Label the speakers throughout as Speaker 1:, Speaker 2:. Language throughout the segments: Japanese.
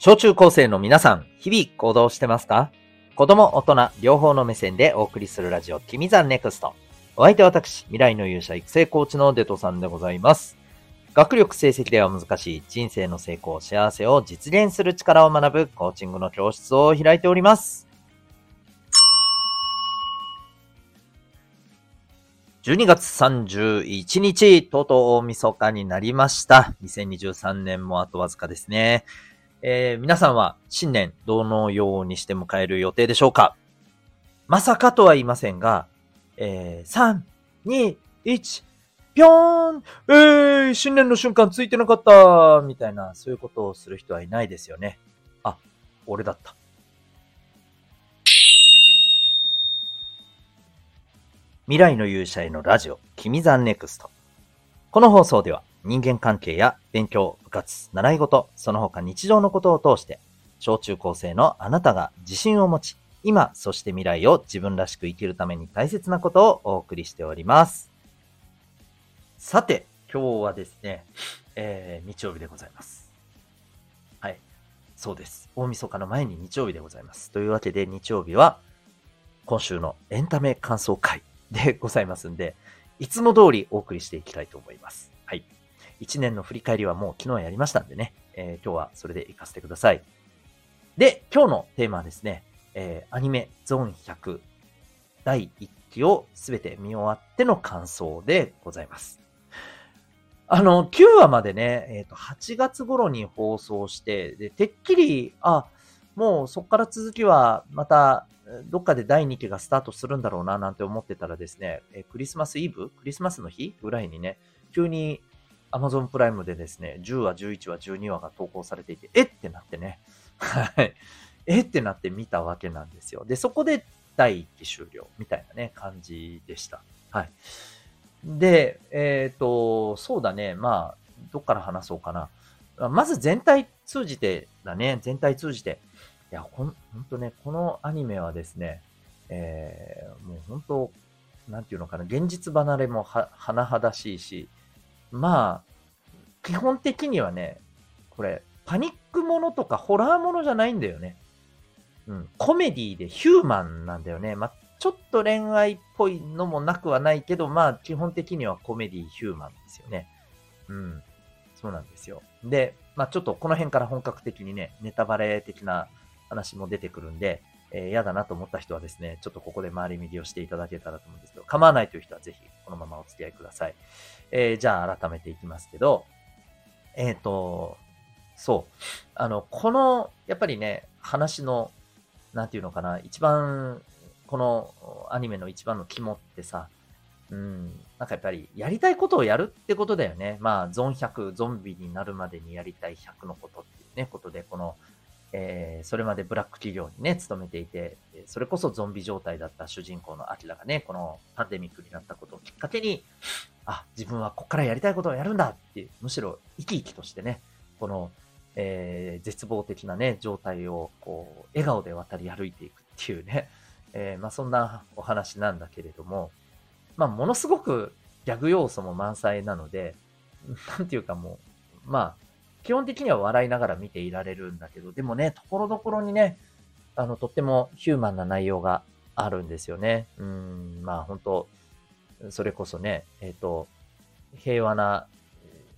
Speaker 1: 小中高生の皆さん、日々行動してますか？子供、大人、両方の目線でお送りするラジオ、君 the NEXT。お相手は私、未来の勇者育成コーチのデトさんでございます。学力成績では難しい人生の成功、幸せを実現する力を学ぶコーチングの教室を開いております。12月31日、とうとう大晦日になりました。2023年もあとわずかですね。えー、皆さんは新年どのようにして迎える予定でしょうか？まさかとは言いませんが、えー、3、2、1、ぴょーんえー、新年の瞬間ついてなかったみたいな、そういうことをする人はいないですよね。あ、俺だった。未来の勇者へのラジオ、君 the NEXT。この放送では、人間関係や勉強、部活、習い事、その他日常のことを通して、小中高生のあなたが自信を持ち、今、そして未来を自分らしく生きるために大切なことをお送りしております。さて、今日はですね、えー、日曜日でございます。はい。そうです。大晦日の前に日曜日でございます。というわけで日曜日は、今週のエンタメ感想会でございますんで、いつも通りお送りしていきたいと思います。はい。1年の振り返りはもう昨日やりましたんでね、えー、今日はそれで行かせてください。で、今日のテーマはですね、えー、アニメゾーン100第1期をすべて見終わっての感想でございます。あの、9話までね、えっ、ー、と、8月頃に放送して、で、てっきり、あ、もうそこから続きはまたどっかで第2期がスタートするんだろうななんて思ってたらですね、えクリスマスイブ？クリスマスの日？ぐらいにね、急に Amazon プライムでですね、10話、11話、12話が投稿されていて、えってなってね。はい。えってなって見たわけなんですよ。で、そこで第1期終了みたいなね、感じでした。はい。で、えっ、ー、と、そうだね。まあ、どっから話そうかな。まず全体通じてだね。全体通じて。いや、ほん、ほんとね、このアニメはですね、えー、もう本当、なんていうのかな、現実離れもは、甚だしいし、まあ、基本的にはね、これ、パニックものとかホラーものじゃないんだよね。うん。コメディでヒューマンなんだよね。まあ、ちょっと恋愛っぽいのもなくはないけど、まあ、基本的にはコメディ、ヒューマンですよね。うん。そうなんですよ。で、まあ、ちょっとこの辺から本格的にね、ネタバレ的な話も出てくるんで、えー、嫌だなと思った人はですね、ちょっとここで回り右をしていただけたらと思うんですけど、構わないという人はぜひこのままお付き合いください。えー、じゃあ改めていきますけど、えっ、ー、と、そう。あの、この、やっぱりね、話の、なんていうのかな、一番、このアニメの一番の肝ってさ、うん、なんかやっぱりやりたいことをやるってことだよね。まあ、ゾン100、ゾンビになるまでにやりたい100のことっていうね、ことで、このえー、それまでブラック企業にね、勤めていて、それこそゾンビ状態だった主人公のアキラがね、このパンデミックになったことをきっかけに、あ、自分はこっからやりたいことをやるんだっていう、むしろ生き生きとしてね、この、えー、絶望的なね、状態を、こう、笑顔で渡り歩いていくっていうね、えー、まあそんなお話なんだけれども、まあものすごくギャグ要素も満載なので、なんていうかもう、まあ、基本的には笑いながら見ていられるんだけど、でもね、ところどころにね、あの、とってもヒューマンな内容があるんですよね。うん、まあ本当それこそね、えっ、ー、と、平和な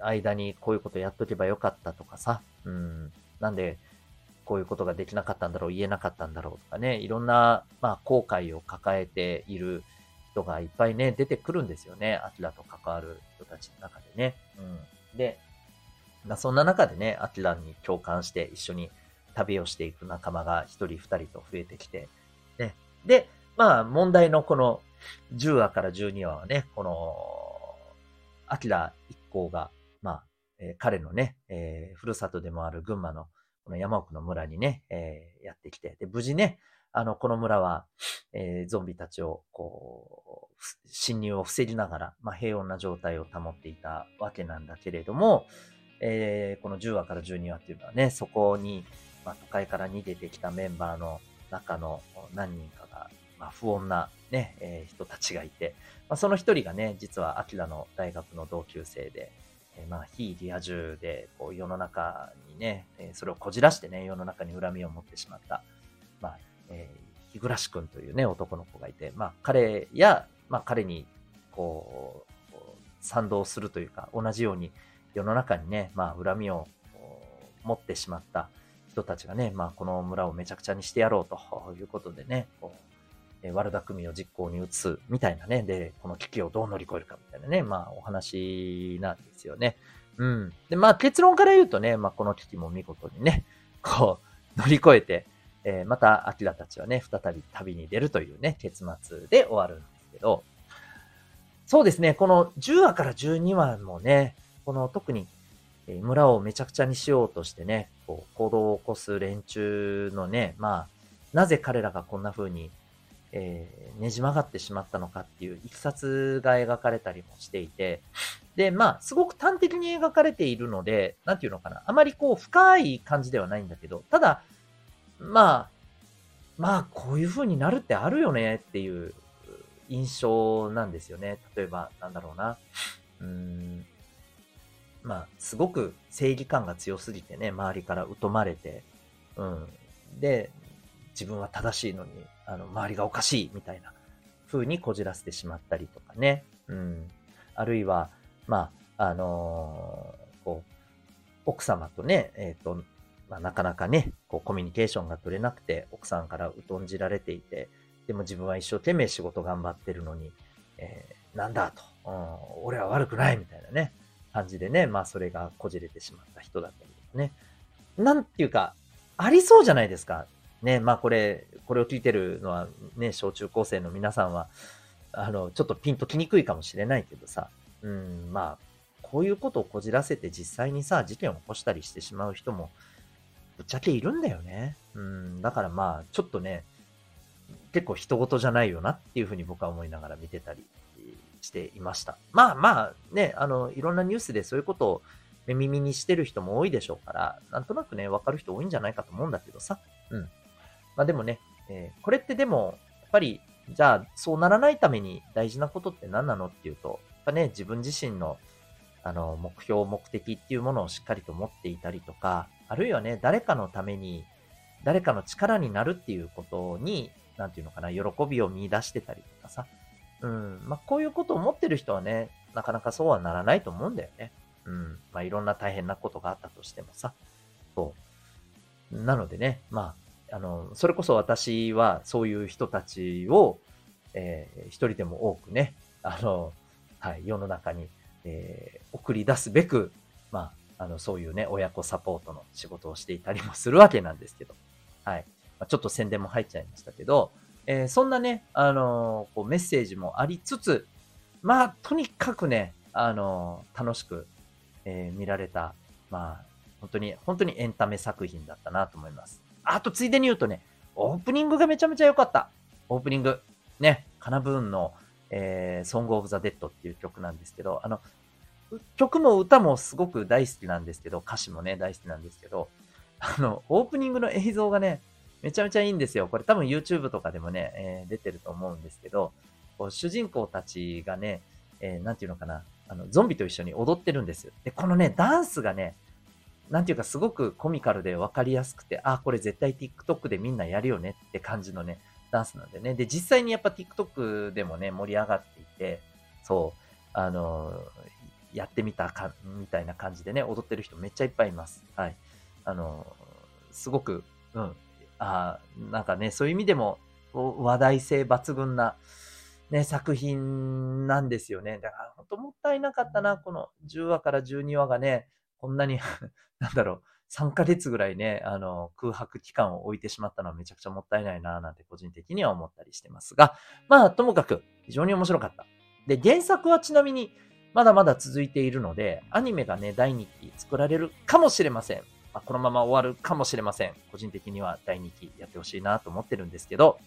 Speaker 1: 間にこういうことやっとけばよかったとかさ、うん、なんでこういうことができなかったんだろう、言えなかったんだろうとかね、いろんな、まあ、後悔を抱えている人がいっぱいね、出てくるんですよね。アキラと関わる人たちの中でね。うん。で、まあ、そんな中でね、アキラに共感して一緒に旅をしていく仲間が一人二人と増えてきて、ね。で、まあ問題のこの10話から12話はね、この、アキラ一行が、まあ、えー、彼のね、えー、ふるさとでもある群馬のこの山奥の村にね、えー、やってきて、で、無事ね、あの、この村は、えー、ゾンビたちを、こう、侵入を防ぎながら、まあ、平穏な状態を保っていたわけなんだけれども、えー、この10話から12話っていうのはね、そこに、まあ、都会から逃げてきたメンバーの中の何人かが、まあ、不穏なね、えー、人たちがいて、まあ、その一人がね、実はアキラの大学の同級生で、えまあ、非リア充で、こう、世の中にね、えそれをこじらしてね、世の中に恨みを持ってしまった、まあ、えー、日暮くんというね、男の子がいて、まあ、彼や、まあ、彼に、こう、賛同するというか、同じように世の中にね、まあ、恨みを持ってしまった人たちがね、まあ、この村をめちゃくちゃにしてやろうということでね、こうえ悪巧みを実行に移すみたいなね、で、この危機をどう乗り越えるかみたいなね、まあお話なんですよね。うん。で、まあ結論から言うとね、まあこの危機も見事にね、こう乗り越えて、えー、またアキラたちはね、再び旅に出るというね、結末で終わるんですけど、そうですね、この10話から12話もね、この特に村をめちゃくちゃにしようとしてね、こう行動を起こす連中のね、まあ、なぜ彼らがこんな風にえー、ねじ曲がってしまったのかっていういきさつが描かれたりもしていて、で、まあ、すごく端的に描かれているので、なんていうのかな、あまりこう、深い感じではないんだけど、ただ、まあ、まあ、こういう風になるってあるよねっていう印象なんですよね。例えば、なんだろうな。うーん。まあ、すごく正義感が強すぎてね、周りから疎まれて、うん。で、自分は正しいのに、あの、周りがおかしいみたいな風にこじらせてしまったりとかね。うん。あるいは、まあ、あのー、こう、奥様とね、えっ、ー、と、まあ、なかなかね、こう、コミュニケーションが取れなくて、奥さんから疎んじられていて、でも自分は一生懸命仕事頑張ってるのに、えー、なんだと、うん、俺は悪くないみたいなね、感じでね、まあそれがこじれてしまった人だったりですね。なんていうか、ありそうじゃないですか。ね、まあこれ、これを聞いてるのはね、小中高生の皆さんは、あの、ちょっとピンときにくいかもしれないけどさ、うん、まあ、こういうことをこじらせて実際にさ、事件を起こしたりしてしまう人も、ぶっちゃけいるんだよね。うん、だからまあ、ちょっとね、結構人事じゃないよなっていうふうに僕は思いながら見てたりしていました。まあまあ、ね、あの、いろんなニュースでそういうことを目耳にしてる人も多いでしょうから、なんとなくね、わかる人多いんじゃないかと思うんだけどさ。うん。まあでもね、えー、これってでも、やっぱり、じゃあ、そうならないために大事なことって何なのっていうと、やっぱね、自分自身の、あの、目標、目的っていうものをしっかりと持っていたりとか、あるいはね、誰かのために、誰かの力になるっていうことに、なんていうのかな、喜びを見出してたりとかさ。うん。まあ、こういうことを持ってる人はね、なかなかそうはならないと思うんだよね。うん。まあ、いろんな大変なことがあったとしてもさ。そう。なのでね、まあ、あの、それこそ私はそういう人たちを、えー、一人でも多くね、あの、はい、世の中に、えー、送り出すべく、まあ、あの、そういうね、親子サポートの仕事をしていたりもするわけなんですけど、はい。まあ、ちょっと宣伝も入っちゃいましたけど、えー、そんなね、あのこうメッセージもありつつ、まあ、とにかくね、あの楽しく、え、見られた、まあ、本当に、本当にエンタメ作品だったなと思います。あと、ついでに言うとね、オープニングがめちゃめちゃ良かった。オープニング。ね、 KANA-BOON の、えー、 Song of the Dead っていう曲なんですけど、あの、曲も歌もすごく大好きなんですけど、歌詞もね、大好きなんですけど、あの、オープニングの映像がね、めちゃめちゃいいんですよ。これ多分 YouTube とかでもね、えー、出てると思うんですけど、こう主人公たちがね、えー、なんていうのかな、あの、ゾンビと一緒に踊ってるんですよ。で、このね、ダンスがね、なんていうかすごくコミカルで分かりやすくて、あ、これ絶対 TikTok でみんなやるよねって感じのね、ダンスなんでね。で、実際にやっぱ TikTok でもね、盛り上がっていて、そう、あのやってみたか、みたいな感じでね、踊ってる人めっちゃいっぱいいます。はい。あのすごく、うん、あなんかね、そういう意味でも話題性抜群な、ね、作品なんですよね。だから、本当もったいなかったな、この10話から12話がね、こんなに なんだろう、3ヶ月ぐらいね、あの、空白期間を置いてしまったのはめちゃくちゃもったいないな、なんて個人的には思ったりしてますが、まあ、ともかく非常に面白かった。で、原作はちなみにまだまだ続いているので、アニメがね、第2期作られるかもしれません。まあ、このまま終わるかもしれません。個人的には第2期やってほしいなと思ってるんですけど、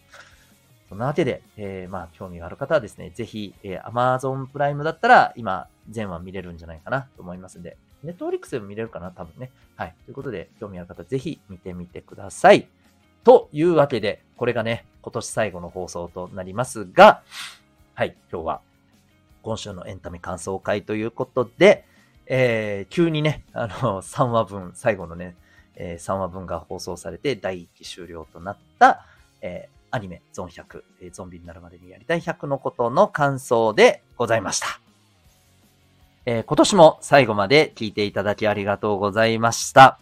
Speaker 1: そんなわけで、えー、まあ、興味がある方はですね、ぜひ、えー、Amazon プライムだったら、今、全話見れるんじゃないかなと思いますんで、ネットフリックスでも見れるかな多分ね。はい。ということで、興味ある方、ぜひ見てみてください。というわけで、これがね、今年最後の放送となりますが、はい。今日は、今週のエンタメ感想会ということで、えー、急にね、あの、3話分、最後のね、えー、3話分が放送されて、第1期終了となった、えー、アニメ、ゾン100、えー、ゾンビになるまでにやりたい100のことの感想でございました。えー、今年も最後まで聞いていただきありがとうございました。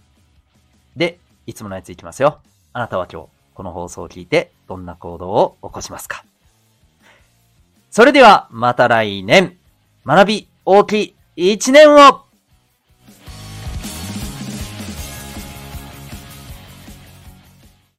Speaker 1: で、いつものやついきますよ。あなたは今日、この放送を聞いて、どんな行動を起こしますかそれでは、また来年、学び大きい一年を。